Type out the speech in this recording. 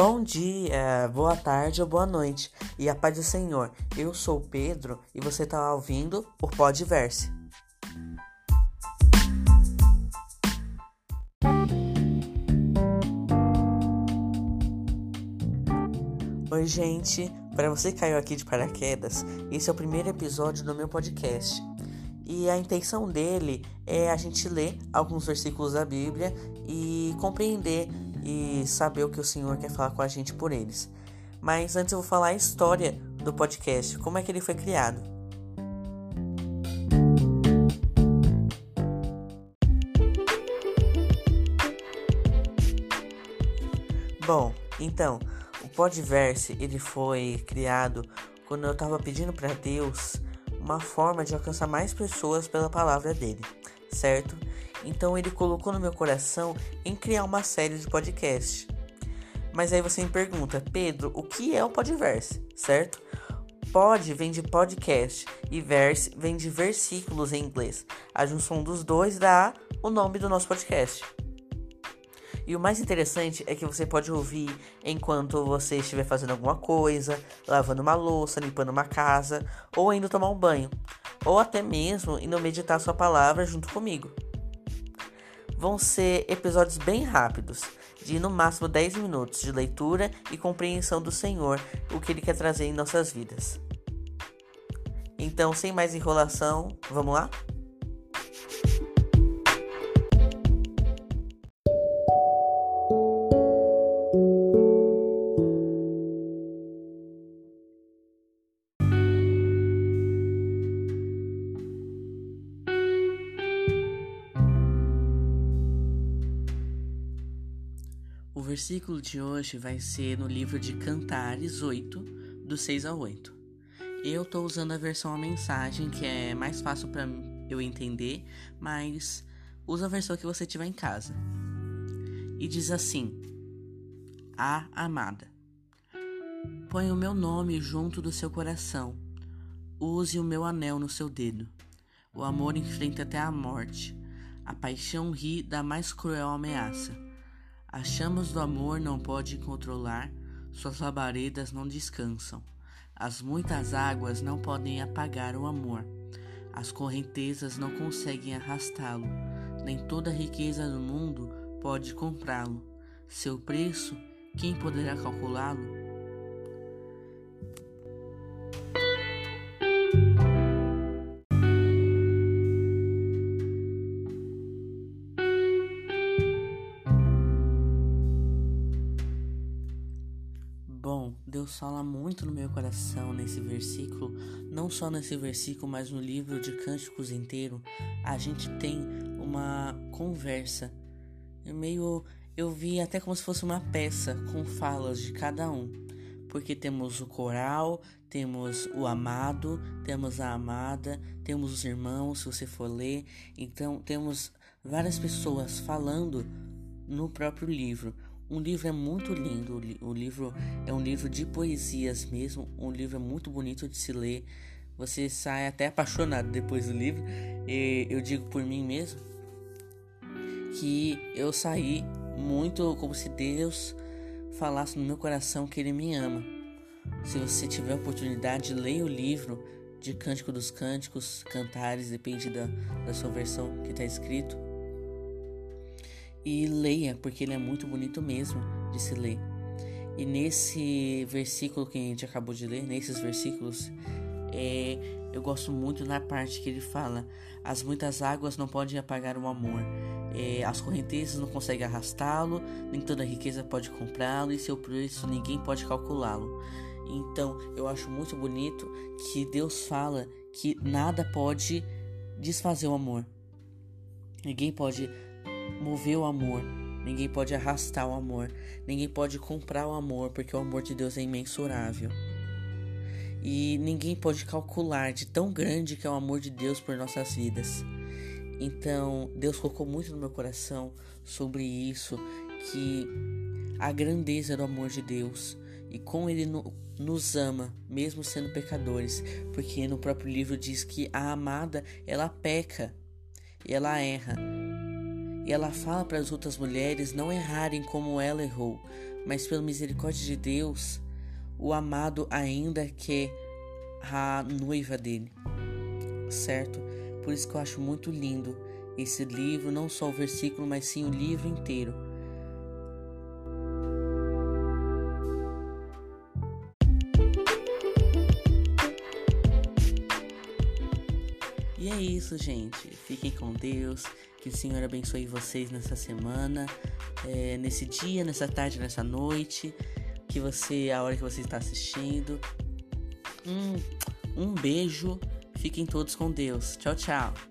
Bom dia, boa tarde ou boa noite e a paz do Senhor. Eu sou Pedro e você está ouvindo o Podverse. Oi, gente. Para você que caiu aqui de paraquedas, esse é o primeiro episódio do meu podcast. E a intenção dele é a gente ler alguns versículos da Bíblia e compreender e saber o que o Senhor quer falar com a gente por eles. Mas antes eu vou falar a história do podcast, como é que ele foi criado. Bom, então, o Podverse ele foi criado quando eu estava pedindo para Deus uma forma de alcançar mais pessoas pela palavra dele, certo? Então ele colocou no meu coração em criar uma série de podcast. Mas aí você me pergunta, Pedro, o que é o Podverse, certo? Pod vem de podcast e verse vem de versículos em inglês. A junção dos dois dá o nome do nosso podcast. E o mais interessante é que você pode ouvir enquanto você estiver fazendo alguma coisa, lavando uma louça, limpando uma casa, ou indo tomar um banho, ou até mesmo indo meditar sua palavra junto comigo. Vão ser episódios bem rápidos, de no máximo 10 minutos de leitura e compreensão do Senhor, o que Ele quer trazer em nossas vidas. Então, sem mais enrolação, vamos lá? Versículo de hoje vai ser no livro de Cantares 8, do 6 ao 8. Eu estou usando a versão a mensagem, que é mais fácil para eu entender, mas usa a versão que você tiver em casa. E diz assim: A amada. Põe o meu nome junto do seu coração. Use o meu anel no seu dedo. O amor enfrenta até a morte. A paixão ri da mais cruel ameaça. As chamas do amor não pode controlar, suas labaredas não descansam. As muitas águas não podem apagar o amor. As correntezas não conseguem arrastá-lo. Nem toda a riqueza do mundo pode comprá-lo. Seu preço, quem poderá calculá-lo? Bom, Deus fala muito no meu coração nesse versículo, não só nesse versículo, mas no livro de Cânticos inteiro. A gente tem uma conversa, meio eu vi até como se fosse uma peça com falas de cada um, porque temos o coral, temos o amado, temos a amada, temos os irmãos, se você for ler, então temos várias pessoas falando no próprio livro. Um livro é muito lindo, o livro é um livro de poesias mesmo, um livro muito bonito de se ler. Você sai até apaixonado depois do livro. E eu digo por mim mesmo que eu saí muito como se Deus falasse no meu coração que Ele me ama. Se você tiver oportunidade, leia o livro de Cântico dos Cânticos, Cantares, depende da, da sua versão que está escrito e leia, porque ele é muito bonito mesmo de se ler. E nesse versículo que a gente acabou de ler, nesses versículos, é, eu gosto muito na parte que ele fala: as muitas águas não podem apagar o amor, é, as correntezas não conseguem arrastá-lo, nem toda riqueza pode comprá-lo, e seu preço ninguém pode calculá-lo. Então eu acho muito bonito que Deus fala que nada pode desfazer o amor. Ninguém pode mover o amor. Ninguém pode arrastar o amor. Ninguém pode comprar o amor, porque o amor de Deus é imensurável. E ninguém pode calcular de tão grande que é o amor de Deus por nossas vidas. Então, Deus colocou muito no meu coração sobre isso, que a grandeza do amor de Deus e como ele no, nos ama, mesmo sendo pecadores, porque no próprio livro diz que a amada ela peca, ela erra, E ela fala para as outras mulheres não errarem como ela errou, mas pela misericórdia de Deus, o amado ainda quer a noiva dele, certo? Por isso que eu acho muito lindo esse livro, não só o versículo, mas sim o livro inteiro. E é isso, gente. Fiquem com Deus. Que o Senhor abençoe vocês nessa semana, é, nesse dia, nessa tarde, nessa noite. Que você, a hora que você está assistindo. Um, um beijo. Fiquem todos com Deus. Tchau, tchau.